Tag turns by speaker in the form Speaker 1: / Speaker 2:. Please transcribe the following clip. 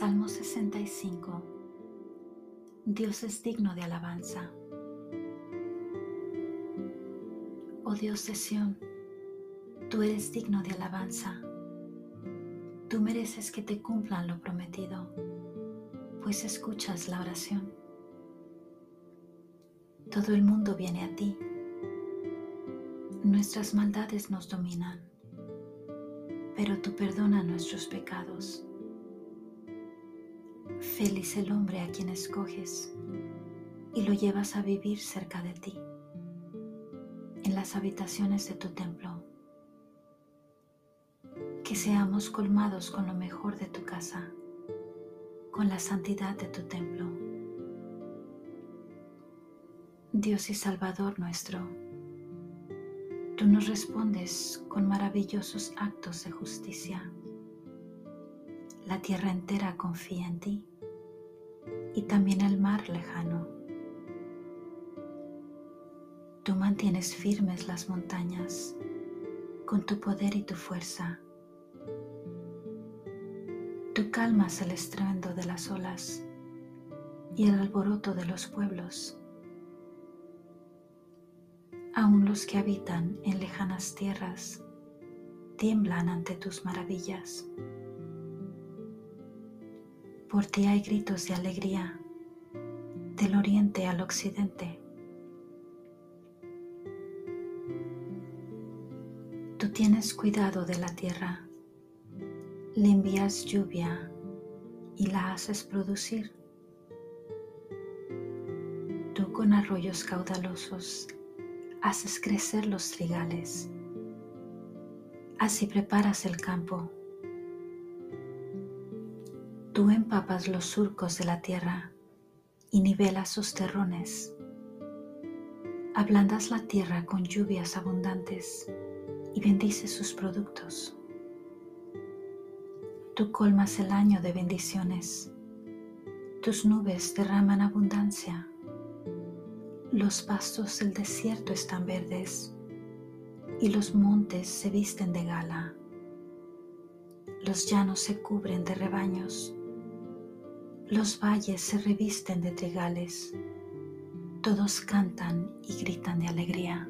Speaker 1: Salmo 65 Dios es digno de alabanza. Oh Dios de Sión, tú eres digno de alabanza. Tú mereces que te cumplan lo prometido, pues escuchas la oración. Todo el mundo viene a ti. Nuestras maldades nos dominan, pero tú perdonas nuestros pecados Feliz el hombre a quien escoges y lo llevas a vivir cerca de ti, en las habitaciones de tu templo. Que seamos colmados con lo mejor de tu casa, con la santidad de tu templo. Dios y Salvador nuestro, tú nos respondes con maravillosos actos de justicia. La tierra entera confía en ti y también el mar lejano. Tú mantienes firmes las montañas con tu poder y tu fuerza. Tú calmas el estruendo de las olas y el alboroto de los pueblos. Aún los que habitan en lejanas tierras tiemblan ante tus maravillas. Por ti hay gritos de alegría del oriente al occidente. Tú tienes cuidado de la tierra, le envías lluvia y la haces producir. Tú con arroyos caudalosos haces crecer los trigales. Así preparas el campo Tú empapas los surcos de la tierra y nivelas sus terrones. Ablandas la tierra con lluvias abundantes y bendices sus productos. Tú colmas el año de bendiciones. Tus nubes derraman abundancia. Los pastos del desierto están verdes y los montes se visten de gala. Los llanos se cubren de rebaños los valles se revisten de trigales, todos cantan y gritan de alegría.